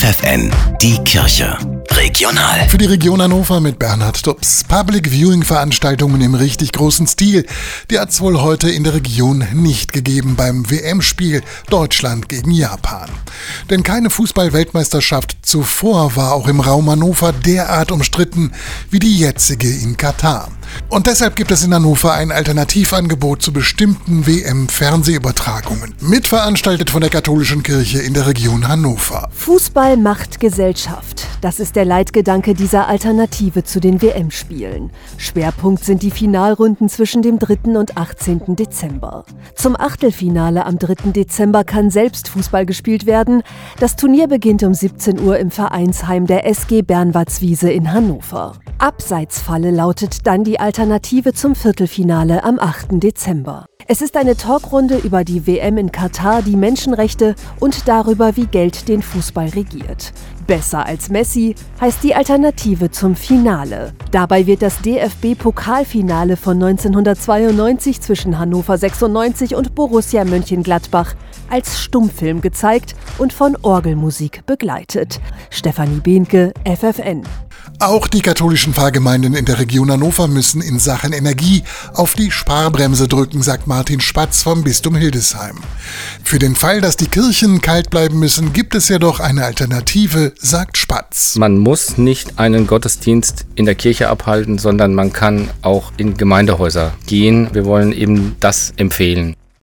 FFN, die Kirche. Regional. Für die Region Hannover mit Bernhard Stubbs. Public Viewing Veranstaltungen im richtig großen Stil. Die hat es wohl heute in der Region nicht gegeben beim WM-Spiel Deutschland gegen Japan. Denn keine Fußball-Weltmeisterschaft zuvor war auch im Raum Hannover derart umstritten wie die jetzige in Katar. Und deshalb gibt es in Hannover ein Alternativangebot zu bestimmten WM-Fernsehübertragungen, mitveranstaltet von der katholischen Kirche in der Region Hannover. Fußball macht Gesellschaft. Das ist der Leitgedanke dieser Alternative zu den WM-Spielen. Schwerpunkt sind die Finalrunden zwischen dem 3. und 18. Dezember. Zum Achtelfinale am 3. Dezember kann selbst Fußball gespielt werden. Das Turnier beginnt um 17 Uhr im Vereinsheim der SG Bernwartswiese in Hannover. Abseitsfalle lautet dann die Alternative zum Viertelfinale am 8. Dezember. Es ist eine Talkrunde über die WM in Katar, die Menschenrechte und darüber, wie Geld den Fußball regiert. Besser als Messi heißt die Alternative zum Finale. Dabei wird das DFB-Pokalfinale von 1992 zwischen Hannover 96 und Borussia Mönchengladbach als Stummfilm gezeigt und von Orgelmusik begleitet. Stefanie Behnke, FFN. Auch die katholischen Pfarrgemeinden in der Region Hannover müssen in Sachen Energie auf die Sparbremse drücken, sagt Martin Spatz vom Bistum Hildesheim. Für den Fall, dass die Kirchen kalt bleiben müssen, gibt es jedoch eine Alternative, sagt Spatz. Man muss nicht einen Gottesdienst in der Kirche abhalten, sondern man kann auch in Gemeindehäuser gehen. Wir wollen eben das empfehlen.